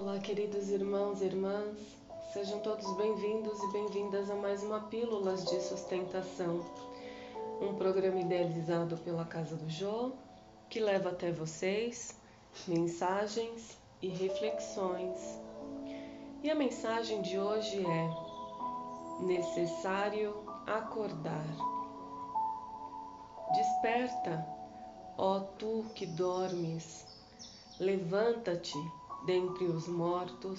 Olá, queridos irmãos e irmãs, sejam todos bem-vindos e bem-vindas a mais uma Pílulas de Sustentação, um programa idealizado pela Casa do Jô que leva até vocês mensagens e reflexões. E a mensagem de hoje é: necessário acordar. Desperta, ó tu que dormes, levanta-te dentre os mortos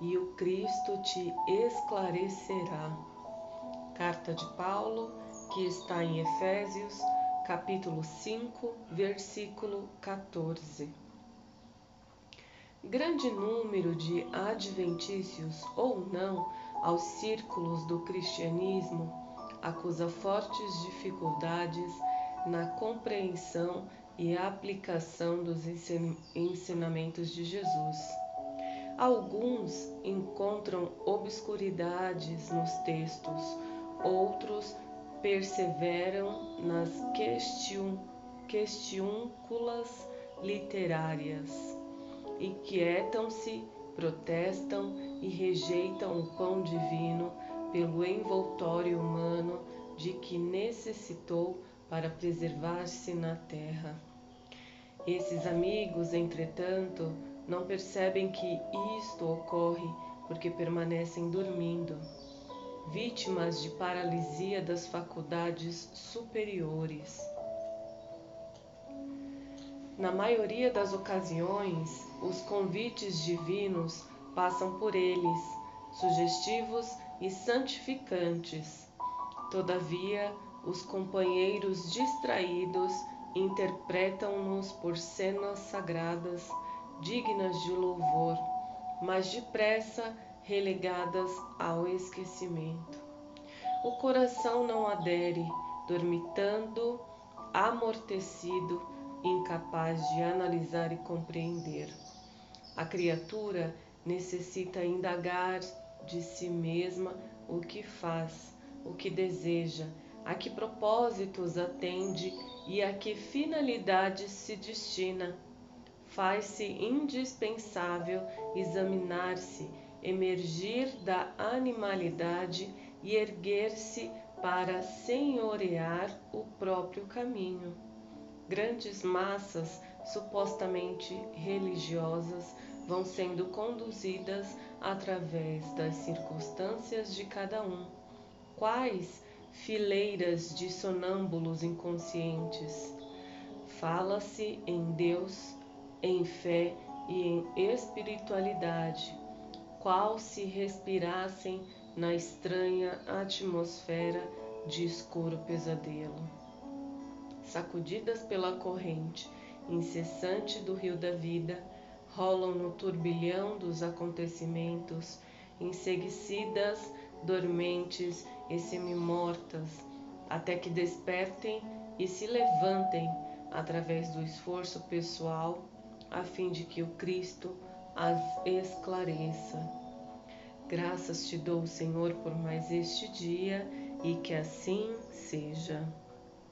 e o Cristo te esclarecerá. Carta de Paulo, que está em Efésios, capítulo 5, versículo 14. Grande número de adventícios ou não aos círculos do cristianismo acusa fortes dificuldades na compreensão e a aplicação dos ensinamentos de Jesus. Alguns encontram obscuridades nos textos, outros perseveram nas questiúnculas literárias, inquietam-se, protestam e rejeitam o pão divino pelo envoltório humano de que necessitou para preservar-se na terra. Esses amigos, entretanto, não percebem que isto ocorre porque permanecem dormindo, vítimas de paralisia das faculdades superiores. Na maioria das ocasiões, os convites divinos passam por eles, sugestivos e santificantes. Todavia, os companheiros distraídos interpretam-nos por cenas sagradas dignas de louvor, mas depressa relegadas ao esquecimento. O coração não adere, dormitando, amortecido, incapaz de analisar e compreender. A criatura necessita indagar de si mesma o que faz, o que deseja, a que propósitos atende e a que finalidade se destina. Faz-se indispensável examinar-se, emergir da animalidade e erguer-se para senhorear o próprio caminho. Grandes massas supostamente religiosas vão sendo conduzidas através das circunstâncias de cada um. Quais fileiras de sonâmbulos inconscientes. Fala-se em Deus, em fé e em espiritualidade, qual se respirassem na estranha atmosfera de escuro pesadelo. Sacudidas pela corrente incessante do rio da vida, rolam no turbilhão dos acontecimentos, enseguecidas, dormentes e semi-mortas, até que despertem e se levantem através do esforço pessoal, a fim de que o Cristo as esclareça. Graças te dou, Senhor, por mais este dia e que assim seja.